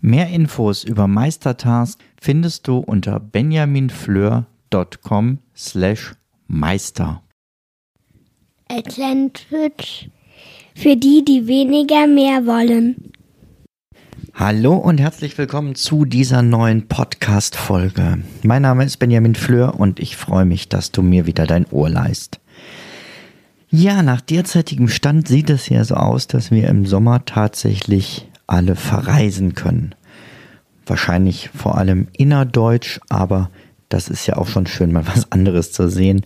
Mehr Infos über Meistertask findest du unter benjaminfleur.com slash meister. Atlantic für die, die weniger mehr wollen. Hallo und herzlich willkommen zu dieser neuen Podcast-Folge. Mein Name ist Benjamin Fleur und ich freue mich, dass du mir wieder dein Ohr leist. Ja, nach derzeitigem Stand sieht es ja so aus, dass wir im Sommer tatsächlich alle verreisen können. Wahrscheinlich vor allem innerdeutsch, aber das ist ja auch schon schön, mal was anderes zu sehen,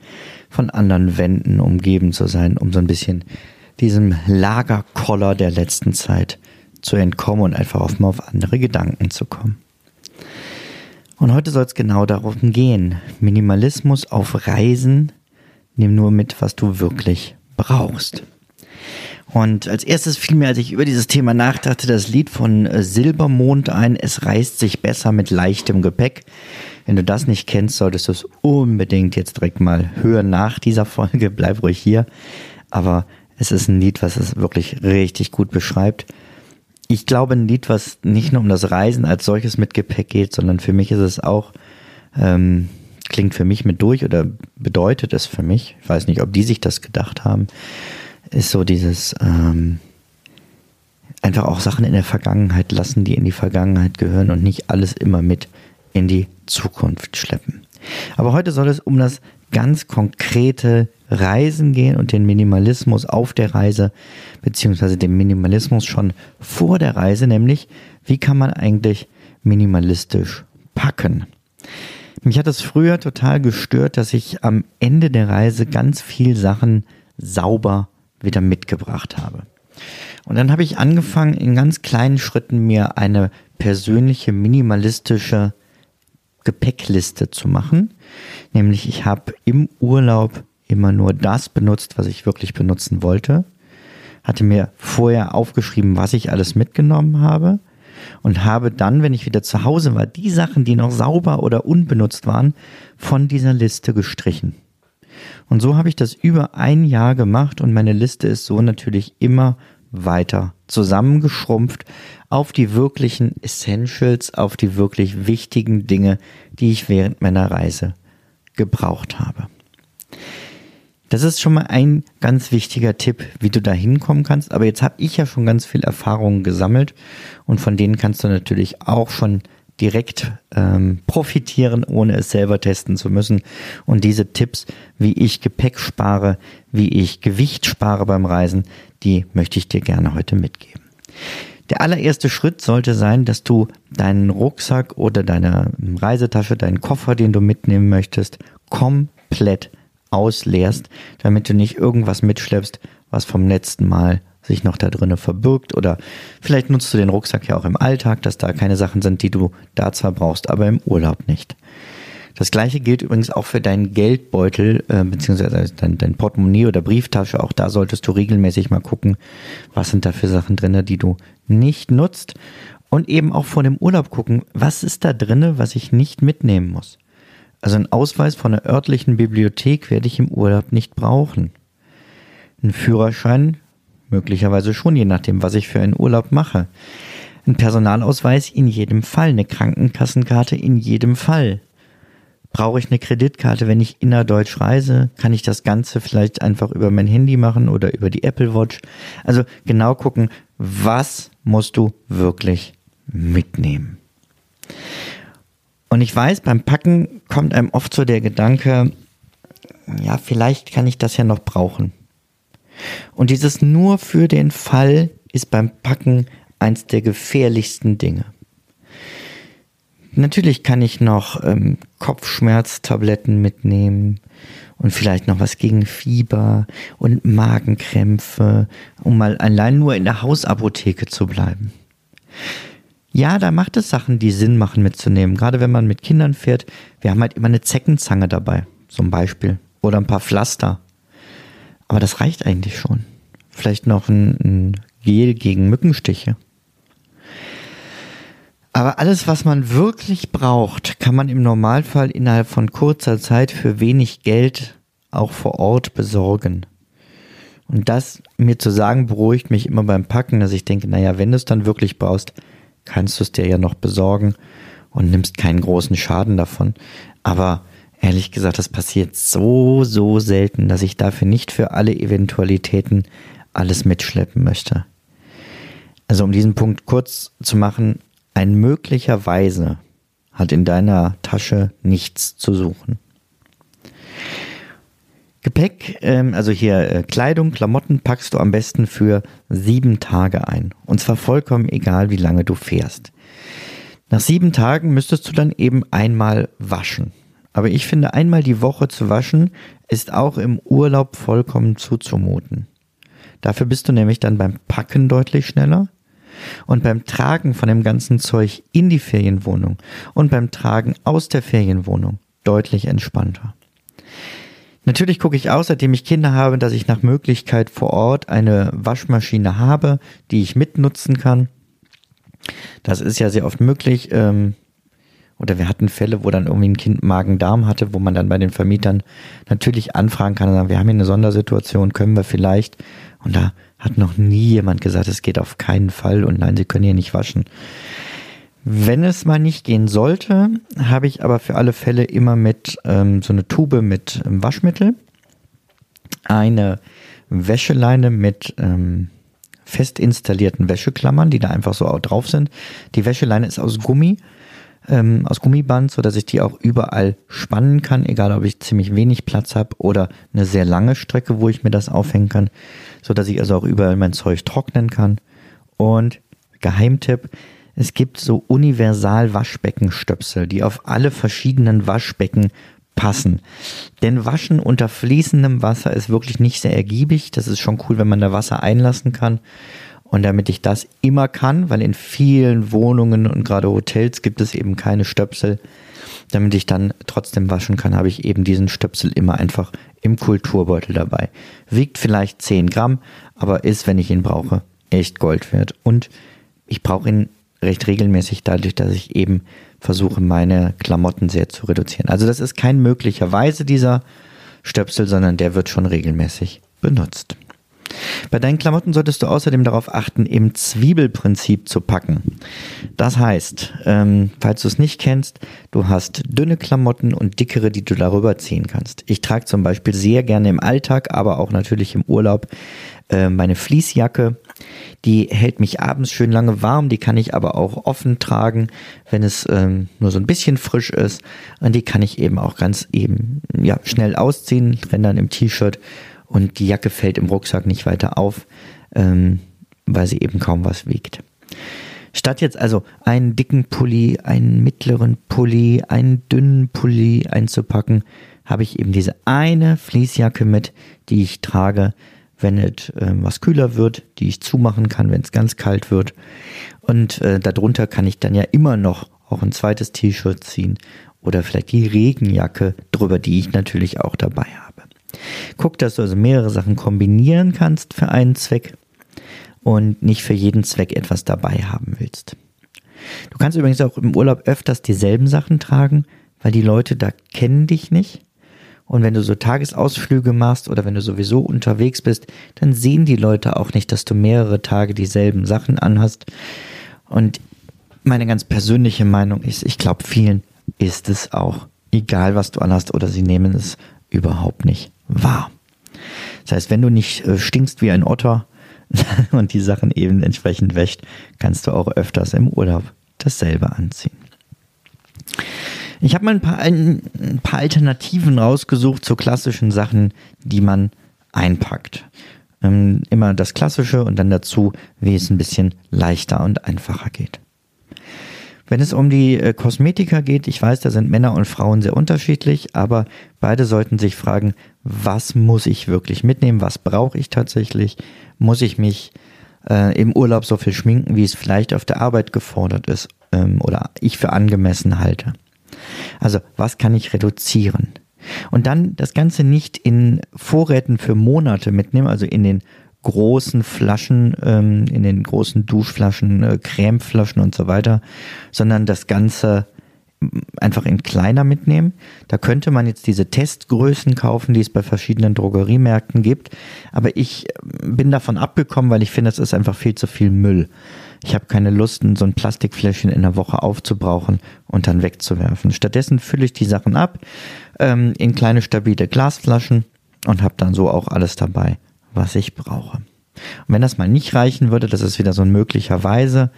von anderen Wänden umgeben zu sein, um so ein bisschen diesem Lagerkoller der letzten Zeit zu entkommen und einfach auch mal auf andere Gedanken zu kommen. Und heute soll es genau darum gehen. Minimalismus auf Reisen. Nimm nur mit, was du wirklich brauchst. Und als erstes fiel mir, als ich über dieses Thema nachdachte, das Lied von äh, Silbermond ein, Es reißt sich besser mit leichtem Gepäck. Wenn du das nicht kennst, solltest du es unbedingt jetzt direkt mal hören nach dieser Folge. Bleib ruhig hier. Aber es ist ein Lied, was es wirklich richtig gut beschreibt. Ich glaube, ein Lied, was nicht nur um das Reisen als solches mit Gepäck geht, sondern für mich ist es auch, ähm, klingt für mich mit durch oder bedeutet es für mich. Ich weiß nicht, ob die sich das gedacht haben ist so dieses ähm, einfach auch Sachen in der Vergangenheit lassen, die in die Vergangenheit gehören und nicht alles immer mit in die Zukunft schleppen. Aber heute soll es um das ganz konkrete Reisen gehen und den Minimalismus auf der Reise, beziehungsweise den Minimalismus schon vor der Reise, nämlich wie kann man eigentlich minimalistisch packen. Mich hat es früher total gestört, dass ich am Ende der Reise ganz viel Sachen sauber wieder mitgebracht habe. Und dann habe ich angefangen, in ganz kleinen Schritten mir eine persönliche minimalistische Gepäckliste zu machen. Nämlich ich habe im Urlaub immer nur das benutzt, was ich wirklich benutzen wollte. Hatte mir vorher aufgeschrieben, was ich alles mitgenommen habe. Und habe dann, wenn ich wieder zu Hause war, die Sachen, die noch sauber oder unbenutzt waren, von dieser Liste gestrichen. Und so habe ich das über ein Jahr gemacht und meine Liste ist so natürlich immer weiter zusammengeschrumpft auf die wirklichen Essentials, auf die wirklich wichtigen Dinge, die ich während meiner Reise gebraucht habe. Das ist schon mal ein ganz wichtiger Tipp, wie du da hinkommen kannst. Aber jetzt habe ich ja schon ganz viel Erfahrungen gesammelt und von denen kannst du natürlich auch schon direkt ähm, profitieren, ohne es selber testen zu müssen. Und diese Tipps, wie ich Gepäck spare, wie ich Gewicht spare beim Reisen, die möchte ich dir gerne heute mitgeben. Der allererste Schritt sollte sein, dass du deinen Rucksack oder deine Reisetasche, deinen Koffer, den du mitnehmen möchtest, komplett ausleerst, damit du nicht irgendwas mitschleppst, was vom letzten Mal sich noch da drinnen verbirgt oder vielleicht nutzt du den Rucksack ja auch im Alltag, dass da keine Sachen sind, die du da zwar brauchst, aber im Urlaub nicht. Das gleiche gilt übrigens auch für deinen Geldbeutel, äh, beziehungsweise dein, dein Portemonnaie oder Brieftasche. Auch da solltest du regelmäßig mal gucken, was sind da für Sachen drinne, die du nicht nutzt. Und eben auch vor dem Urlaub gucken, was ist da drinne, was ich nicht mitnehmen muss. Also ein Ausweis von einer örtlichen Bibliothek werde ich im Urlaub nicht brauchen. Ein Führerschein Möglicherweise schon, je nachdem, was ich für einen Urlaub mache. Ein Personalausweis in jedem Fall, eine Krankenkassenkarte in jedem Fall. Brauche ich eine Kreditkarte, wenn ich innerdeutsch reise? Kann ich das Ganze vielleicht einfach über mein Handy machen oder über die Apple Watch? Also genau gucken, was musst du wirklich mitnehmen? Und ich weiß, beim Packen kommt einem oft so der Gedanke, ja, vielleicht kann ich das ja noch brauchen. Und dieses nur für den Fall ist beim Packen eins der gefährlichsten Dinge. Natürlich kann ich noch ähm, Kopfschmerztabletten mitnehmen und vielleicht noch was gegen Fieber und Magenkrämpfe, um mal allein nur in der Hausapotheke zu bleiben. Ja, da macht es Sachen, die Sinn machen mitzunehmen. Gerade wenn man mit Kindern fährt. Wir haben halt immer eine Zeckenzange dabei, zum Beispiel. Oder ein paar Pflaster. Aber das reicht eigentlich schon. Vielleicht noch ein, ein Gel gegen Mückenstiche. Aber alles, was man wirklich braucht, kann man im Normalfall innerhalb von kurzer Zeit für wenig Geld auch vor Ort besorgen. Und das mir zu sagen, beruhigt mich immer beim Packen, dass ich denke, naja, wenn du es dann wirklich brauchst, kannst du es dir ja noch besorgen und nimmst keinen großen Schaden davon. Aber ehrlich gesagt, das passiert so, so selten, dass ich dafür nicht für alle Eventualitäten alles mitschleppen möchte. Also um diesen Punkt kurz zu machen, ein möglicherweise hat in deiner Tasche nichts zu suchen. Gepäck, ähm, also hier äh, Kleidung, Klamotten packst du am besten für sieben Tage ein. Und zwar vollkommen egal, wie lange du fährst. Nach sieben Tagen müsstest du dann eben einmal waschen. Aber ich finde, einmal die Woche zu waschen ist auch im Urlaub vollkommen zuzumuten. Dafür bist du nämlich dann beim Packen deutlich schneller und beim Tragen von dem ganzen Zeug in die Ferienwohnung und beim Tragen aus der Ferienwohnung deutlich entspannter. Natürlich gucke ich auch, seitdem ich Kinder habe, dass ich nach Möglichkeit vor Ort eine Waschmaschine habe, die ich mitnutzen kann. Das ist ja sehr oft möglich. Ähm, oder wir hatten Fälle, wo dann irgendwie ein Kind Magen-Darm hatte, wo man dann bei den Vermietern natürlich anfragen kann und sagen, wir haben hier eine Sondersituation, können wir vielleicht. Und da hat noch nie jemand gesagt, es geht auf keinen Fall und nein, sie können hier nicht waschen. Wenn es mal nicht gehen sollte, habe ich aber für alle Fälle immer mit ähm, so eine Tube mit ähm, Waschmittel, eine Wäscheleine mit ähm, fest installierten Wäscheklammern, die da einfach so auch drauf sind. Die Wäscheleine ist aus Gummi, ähm, aus Gummiband, so dass ich die auch überall spannen kann, egal ob ich ziemlich wenig Platz habe oder eine sehr lange Strecke, wo ich mir das aufhängen kann, so dass ich also auch überall mein Zeug trocknen kann. Und Geheimtipp, es gibt so universal Waschbeckenstöpsel, die auf alle verschiedenen Waschbecken passen. Denn Waschen unter fließendem Wasser ist wirklich nicht sehr ergiebig. Das ist schon cool, wenn man da Wasser einlassen kann. Und damit ich das immer kann, weil in vielen Wohnungen und gerade Hotels gibt es eben keine Stöpsel, damit ich dann trotzdem waschen kann, habe ich eben diesen Stöpsel immer einfach im Kulturbeutel dabei. Wiegt vielleicht 10 Gramm, aber ist, wenn ich ihn brauche, echt Gold wert. Und ich brauche ihn recht regelmäßig dadurch, dass ich eben versuche, meine Klamotten sehr zu reduzieren. Also das ist kein möglicherweise dieser Stöpsel, sondern der wird schon regelmäßig benutzt. Bei deinen Klamotten solltest du außerdem darauf achten, im Zwiebelprinzip zu packen. Das heißt, ähm, falls du es nicht kennst, du hast dünne Klamotten und dickere, die du darüber ziehen kannst. Ich trage zum Beispiel sehr gerne im Alltag, aber auch natürlich im Urlaub äh, meine Fließjacke die hält mich abends schön lange warm, die kann ich aber auch offen tragen, wenn es ähm, nur so ein bisschen frisch ist. Und die kann ich eben auch ganz eben ja, schnell ausziehen, renne dann im T-Shirt und die Jacke fällt im Rucksack nicht weiter auf, ähm, weil sie eben kaum was wiegt. Statt jetzt also einen dicken Pulli, einen mittleren Pulli, einen dünnen Pulli einzupacken, habe ich eben diese eine Fließjacke mit, die ich trage, wenn es äh, was kühler wird, die ich zumachen kann, wenn es ganz kalt wird. Und äh, darunter kann ich dann ja immer noch auch ein zweites T-Shirt ziehen oder vielleicht die Regenjacke drüber, die ich natürlich auch dabei habe. Guck, dass du also mehrere Sachen kombinieren kannst für einen Zweck und nicht für jeden Zweck etwas dabei haben willst. Du kannst übrigens auch im Urlaub öfters dieselben Sachen tragen, weil die Leute da kennen dich nicht und wenn du so Tagesausflüge machst oder wenn du sowieso unterwegs bist, dann sehen die Leute auch nicht, dass du mehrere Tage dieselben Sachen anhast. Und meine ganz persönliche Meinung ist, ich glaube, vielen ist es auch egal, was du anhast oder sie nehmen es überhaupt nicht wahr. Das heißt, wenn du nicht äh, stinkst wie ein Otter und die Sachen eben entsprechend wäscht, kannst du auch öfters im Urlaub dasselbe anziehen. Ich habe mal ein paar, ein, ein paar Alternativen rausgesucht zu klassischen Sachen, die man einpackt. Ähm, immer das Klassische und dann dazu, wie es ein bisschen leichter und einfacher geht. Wenn es um die äh, Kosmetika geht, ich weiß, da sind Männer und Frauen sehr unterschiedlich, aber beide sollten sich fragen, was muss ich wirklich mitnehmen, was brauche ich tatsächlich, muss ich mich äh, im Urlaub so viel schminken, wie es vielleicht auf der Arbeit gefordert ist ähm, oder ich für angemessen halte. Also was kann ich reduzieren? Und dann das Ganze nicht in Vorräten für Monate mitnehmen, also in den großen Flaschen, ähm, in den großen Duschflaschen, äh, Cremeflaschen und so weiter, sondern das Ganze einfach in kleiner mitnehmen. Da könnte man jetzt diese Testgrößen kaufen, die es bei verschiedenen Drogeriemärkten gibt. Aber ich äh, bin davon abgekommen, weil ich finde, es ist einfach viel zu viel Müll. Ich habe keine Lust, so ein Plastikfläschchen in der Woche aufzubrauchen und dann wegzuwerfen. Stattdessen fülle ich die Sachen ab ähm, in kleine stabile Glasflaschen und habe dann so auch alles dabei, was ich brauche. Und wenn das mal nicht reichen würde, das ist wieder so ein möglicherweise,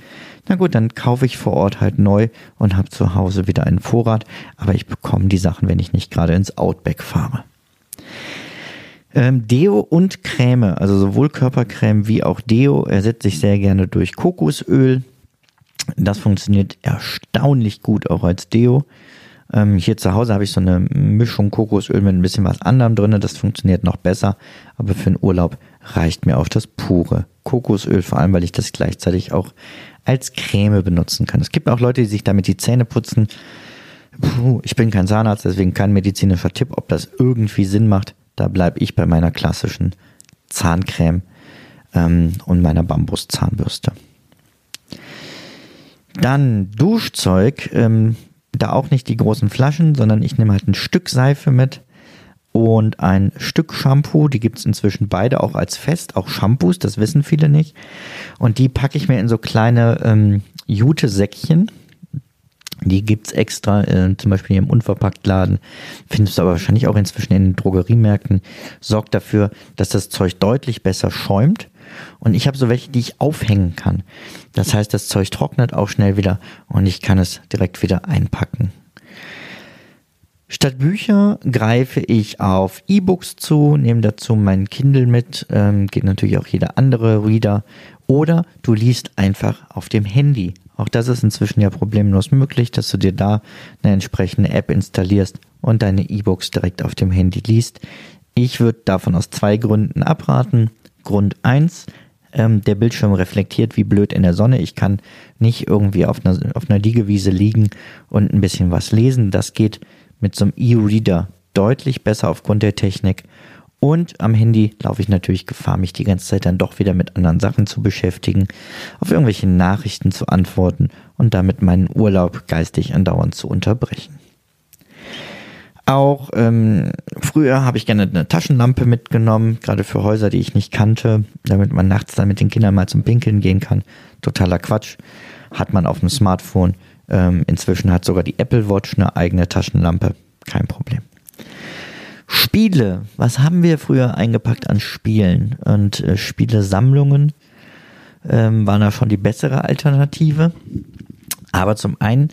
na gut, dann kaufe ich vor Ort halt neu und habe zu Hause wieder einen Vorrat, aber ich bekomme die Sachen, wenn ich nicht gerade ins Outback fahre. Ähm, Deo und Creme, also sowohl Körpercreme wie auch Deo, ersetze ich sehr gerne durch Kokosöl. Das funktioniert erstaunlich gut auch als Deo. Ähm, hier zu Hause habe ich so eine Mischung Kokosöl mit ein bisschen was anderem drin. Das funktioniert noch besser. Aber für den Urlaub reicht mir auch das pure Kokosöl, vor allem weil ich das gleichzeitig auch als Creme benutzen kann. Es gibt auch Leute, die sich damit die Zähne putzen. Puh, ich bin kein Zahnarzt, deswegen kein medizinischer Tipp, ob das irgendwie Sinn macht. Da bleibe ich bei meiner klassischen Zahncreme ähm, und meiner Bambuszahnbürste. Dann Duschzeug, ähm, da auch nicht die großen Flaschen, sondern ich nehme halt ein Stück Seife mit und ein Stück Shampoo. Die gibt es inzwischen beide auch als Fest, auch Shampoos, das wissen viele nicht. Und die packe ich mir in so kleine ähm, Jute-Säckchen. Die gibt es extra, äh, zum Beispiel hier im Unverpacktladen. Findest du aber wahrscheinlich auch inzwischen in den Drogeriemärkten. Sorgt dafür, dass das Zeug deutlich besser schäumt. Und ich habe so welche, die ich aufhängen kann. Das heißt, das Zeug trocknet auch schnell wieder und ich kann es direkt wieder einpacken. Statt Bücher greife ich auf E-Books zu, nehme dazu mein Kindle mit, ähm, geht natürlich auch jeder andere Reader. Oder du liest einfach auf dem Handy. Auch das ist inzwischen ja problemlos möglich, dass du dir da eine entsprechende App installierst und deine E-Books direkt auf dem Handy liest. Ich würde davon aus zwei Gründen abraten. Grund eins: ähm, der Bildschirm reflektiert wie blöd in der Sonne. Ich kann nicht irgendwie auf einer, auf einer Liegewiese liegen und ein bisschen was lesen. Das geht mit so einem E-Reader deutlich besser aufgrund der Technik. Und am Handy laufe ich natürlich Gefahr, mich die ganze Zeit dann doch wieder mit anderen Sachen zu beschäftigen, auf irgendwelche Nachrichten zu antworten und damit meinen Urlaub geistig andauernd zu unterbrechen. Auch ähm, früher habe ich gerne eine Taschenlampe mitgenommen, gerade für Häuser, die ich nicht kannte, damit man nachts dann mit den Kindern mal zum Pinkeln gehen kann. Totaler Quatsch. Hat man auf dem Smartphone ähm, inzwischen hat sogar die Apple Watch eine eigene Taschenlampe. Kein Problem. Spiele. Was haben wir früher eingepackt an Spielen? Und äh, Spielesammlungen ähm, waren da schon die bessere Alternative. Aber zum einen,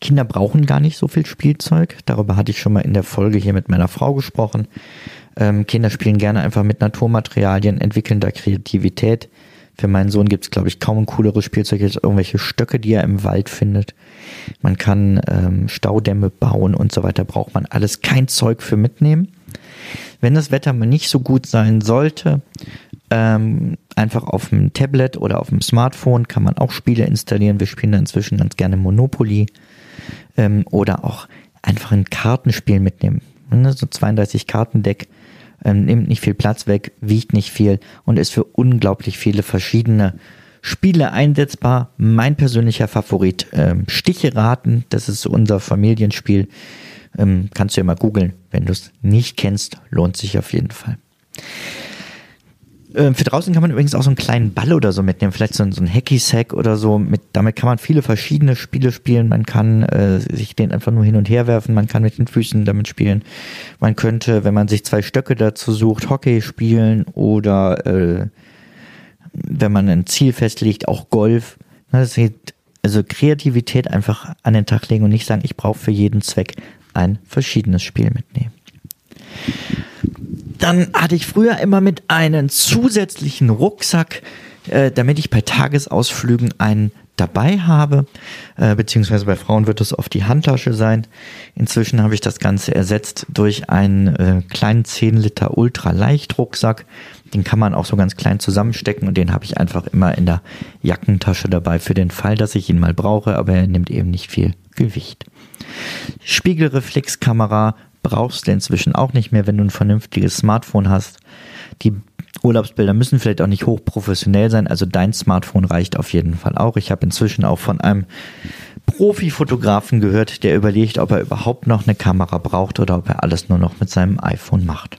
Kinder brauchen gar nicht so viel Spielzeug. Darüber hatte ich schon mal in der Folge hier mit meiner Frau gesprochen. Ähm, Kinder spielen gerne einfach mit Naturmaterialien, entwickeln da Kreativität. Für meinen Sohn gibt es, glaube ich, kaum ein cooleres Spielzeug als irgendwelche Stöcke, die er im Wald findet. Man kann ähm, Staudämme bauen und so weiter. Braucht man alles kein Zeug für mitnehmen. Wenn das Wetter mal nicht so gut sein sollte, ähm, einfach auf dem Tablet oder auf dem Smartphone kann man auch Spiele installieren. Wir spielen da inzwischen ganz gerne Monopoly ähm, oder auch einfach ein Kartenspiel mitnehmen. Ne, so 32 Kartendeck ähm, nimmt nicht viel Platz weg, wiegt nicht viel und ist für unglaublich viele verschiedene Spiele einsetzbar. Mein persönlicher Favorit, ähm, Sticheraten, das ist unser Familienspiel. Ähm, kannst du ja mal googeln. Wenn du es nicht kennst, lohnt sich auf jeden Fall. Ähm, für draußen kann man übrigens auch so einen kleinen Ball oder so mitnehmen, vielleicht so, so ein Hacky-Sack oder so. Mit, damit kann man viele verschiedene Spiele spielen. Man kann äh, sich den einfach nur hin und her werfen, man kann mit den Füßen damit spielen. Man könnte, wenn man sich zwei Stöcke dazu sucht, Hockey spielen oder äh, wenn man ein Ziel festlegt, auch Golf. Also Kreativität einfach an den Tag legen und nicht sagen, ich brauche für jeden Zweck ein verschiedenes Spiel mitnehmen. Dann hatte ich früher immer mit einem zusätzlichen Rucksack, äh, damit ich bei Tagesausflügen einen dabei habe, äh, beziehungsweise bei Frauen wird es oft die Handtasche sein. Inzwischen habe ich das Ganze ersetzt durch einen äh, kleinen 10 Liter Ultraleicht-Rucksack. Den kann man auch so ganz klein zusammenstecken und den habe ich einfach immer in der Jackentasche dabei für den Fall, dass ich ihn mal brauche, aber er nimmt eben nicht viel Gewicht. Spiegelreflexkamera brauchst du inzwischen auch nicht mehr, wenn du ein vernünftiges Smartphone hast. Die Urlaubsbilder müssen vielleicht auch nicht hochprofessionell sein, also dein Smartphone reicht auf jeden Fall auch. Ich habe inzwischen auch von einem Profifotografen gehört, der überlegt, ob er überhaupt noch eine Kamera braucht oder ob er alles nur noch mit seinem iPhone macht.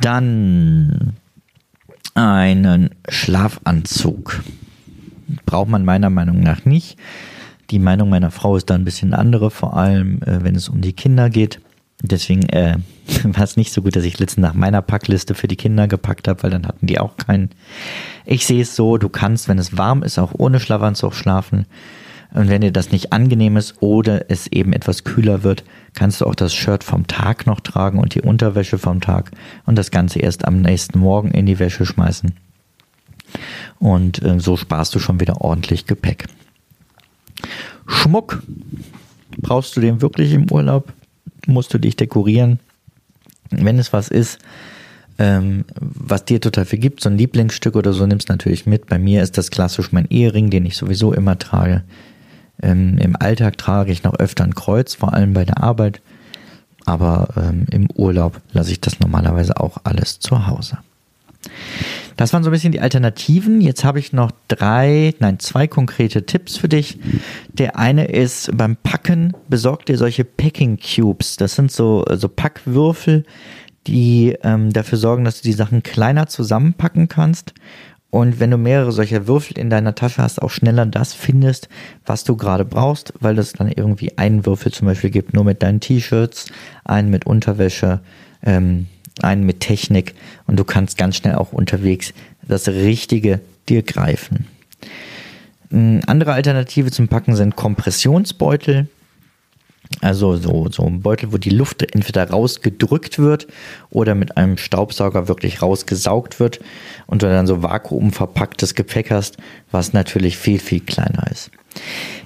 Dann einen Schlafanzug. Braucht man meiner Meinung nach nicht. Die Meinung meiner Frau ist da ein bisschen andere, vor allem äh, wenn es um die Kinder geht. Deswegen äh, war es nicht so gut, dass ich letztens nach meiner Packliste für die Kinder gepackt habe, weil dann hatten die auch keinen. Ich sehe es so, du kannst, wenn es warm ist, auch ohne Schlafanzug schlafen. Und wenn dir das nicht angenehm ist oder es eben etwas kühler wird, kannst du auch das Shirt vom Tag noch tragen und die Unterwäsche vom Tag und das Ganze erst am nächsten Morgen in die Wäsche schmeißen. Und äh, so sparst du schon wieder ordentlich Gepäck. Schmuck. Brauchst du den wirklich im Urlaub? Musst du dich dekorieren? Wenn es was ist, ähm, was dir total viel gibt, so ein Lieblingsstück oder so, nimmst natürlich mit. Bei mir ist das klassisch mein Ehering, den ich sowieso immer trage. Ähm, Im Alltag trage ich noch öfter ein Kreuz, vor allem bei der Arbeit. Aber ähm, im Urlaub lasse ich das normalerweise auch alles zu Hause. Das waren so ein bisschen die Alternativen. Jetzt habe ich noch drei, nein, zwei konkrete Tipps für dich. Der eine ist beim Packen, besorg dir solche Packing Cubes. Das sind so, so Packwürfel, die ähm, dafür sorgen, dass du die Sachen kleiner zusammenpacken kannst. Und wenn du mehrere solcher Würfel in deiner Tasche hast, auch schneller das findest, was du gerade brauchst, weil es dann irgendwie einen Würfel zum Beispiel gibt, nur mit deinen T-Shirts, einen mit Unterwäsche, ähm, einen mit Technik und du kannst ganz schnell auch unterwegs das Richtige dir greifen. Eine andere Alternative zum Packen sind Kompressionsbeutel. Also so, so ein Beutel, wo die Luft entweder rausgedrückt wird oder mit einem Staubsauger wirklich rausgesaugt wird und du dann so vakuumverpacktes Gepäck hast, was natürlich viel, viel kleiner ist.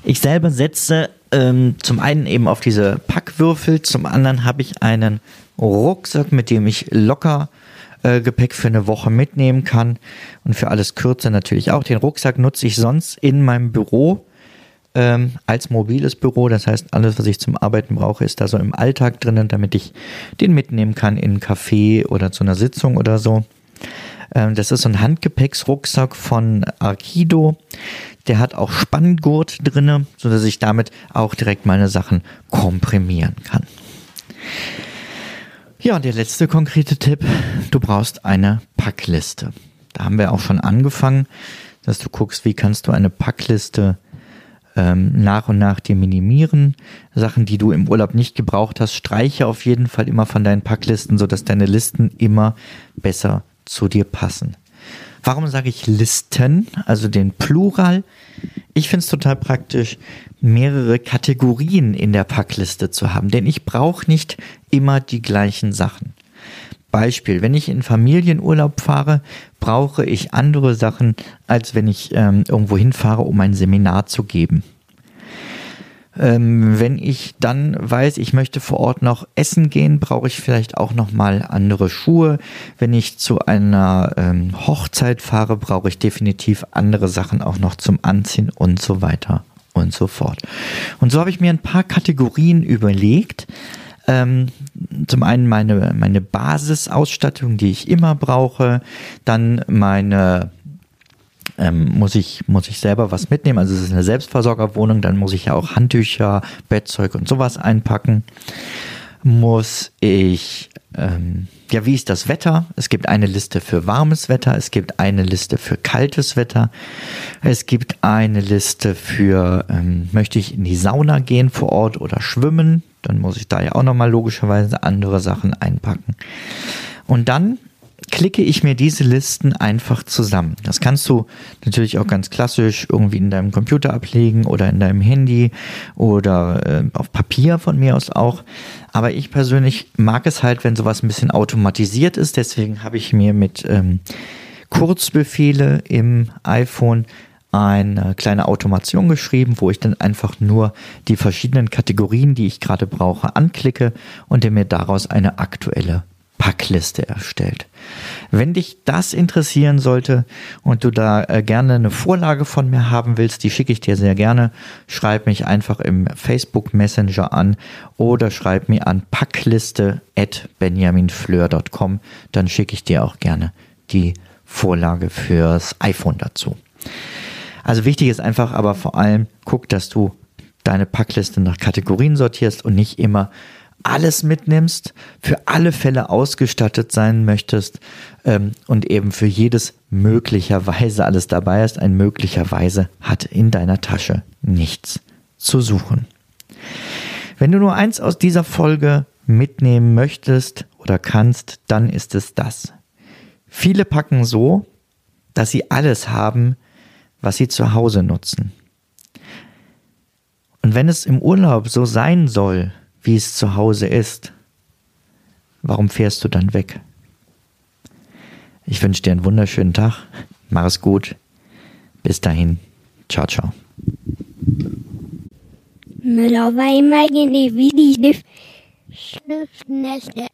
Ich selber setze ähm, zum einen eben auf diese Packwürfel, zum anderen habe ich einen Rucksack, mit dem ich locker äh, Gepäck für eine Woche mitnehmen kann und für alles kürzer natürlich auch. Den Rucksack nutze ich sonst in meinem Büro ähm, als mobiles Büro. Das heißt, alles, was ich zum Arbeiten brauche, ist da so im Alltag drinnen, damit ich den mitnehmen kann in ein Café oder zu einer Sitzung oder so. Ähm, das ist so ein Handgepäcksrucksack von Arkido. Der hat auch Spanngurt drinne, so dass ich damit auch direkt meine Sachen komprimieren kann. Ja, und der letzte konkrete Tipp, du brauchst eine Packliste. Da haben wir auch schon angefangen, dass du guckst, wie kannst du eine Packliste ähm, nach und nach dir minimieren. Sachen, die du im Urlaub nicht gebraucht hast, streiche auf jeden Fall immer von deinen Packlisten, sodass deine Listen immer besser zu dir passen. Warum sage ich Listen, also den Plural? Ich finde es total praktisch, mehrere Kategorien in der Packliste zu haben, denn ich brauche nicht immer die gleichen Sachen. Beispiel, wenn ich in Familienurlaub fahre, brauche ich andere Sachen, als wenn ich ähm, irgendwo hinfahre, um ein Seminar zu geben. Ähm, wenn ich dann weiß, ich möchte vor Ort noch essen gehen, brauche ich vielleicht auch noch mal andere Schuhe. Wenn ich zu einer ähm, Hochzeit fahre, brauche ich definitiv andere Sachen auch noch zum Anziehen und so weiter und so fort. Und so habe ich mir ein paar Kategorien überlegt. Ähm, zum einen meine, meine Basisausstattung, die ich immer brauche, dann meine ähm, muss, ich, muss ich selber was mitnehmen. Also es ist eine Selbstversorgerwohnung, dann muss ich ja auch Handtücher, Bettzeug und sowas einpacken. Muss ich, ähm, ja, wie ist das Wetter? Es gibt eine Liste für warmes Wetter, es gibt eine Liste für kaltes Wetter, es gibt eine Liste für, ähm, möchte ich in die Sauna gehen vor Ort oder schwimmen? Dann muss ich da ja auch nochmal logischerweise andere Sachen einpacken. Und dann klicke ich mir diese Listen einfach zusammen. Das kannst du natürlich auch ganz klassisch irgendwie in deinem Computer ablegen oder in deinem Handy oder äh, auf Papier von mir aus auch. Aber ich persönlich mag es halt, wenn sowas ein bisschen automatisiert ist. Deswegen habe ich mir mit ähm, Kurzbefehle im iPhone eine kleine Automation geschrieben, wo ich dann einfach nur die verschiedenen Kategorien, die ich gerade brauche, anklicke und der mir daraus eine aktuelle Packliste erstellt. Wenn dich das interessieren sollte und du da äh, gerne eine Vorlage von mir haben willst, die schicke ich dir sehr gerne. Schreib mich einfach im Facebook Messenger an oder schreib mir an packliste@benjaminfleur.com, dann schicke ich dir auch gerne die Vorlage fürs iPhone dazu. Also wichtig ist einfach aber vor allem, guck, dass du deine Packliste nach Kategorien sortierst und nicht immer alles mitnimmst, für alle Fälle ausgestattet sein möchtest ähm, und eben für jedes möglicherweise alles dabei ist, ein möglicherweise hat in deiner Tasche nichts zu suchen. Wenn du nur eins aus dieser Folge mitnehmen möchtest oder kannst, dann ist es das. Viele packen so, dass sie alles haben, was sie zu Hause nutzen. Und wenn es im Urlaub so sein soll, wie es zu Hause ist, warum fährst du dann weg? Ich wünsche dir einen wunderschönen Tag. Mach es gut. Bis dahin. Ciao, ciao. Müller war immer die Schriftnässe.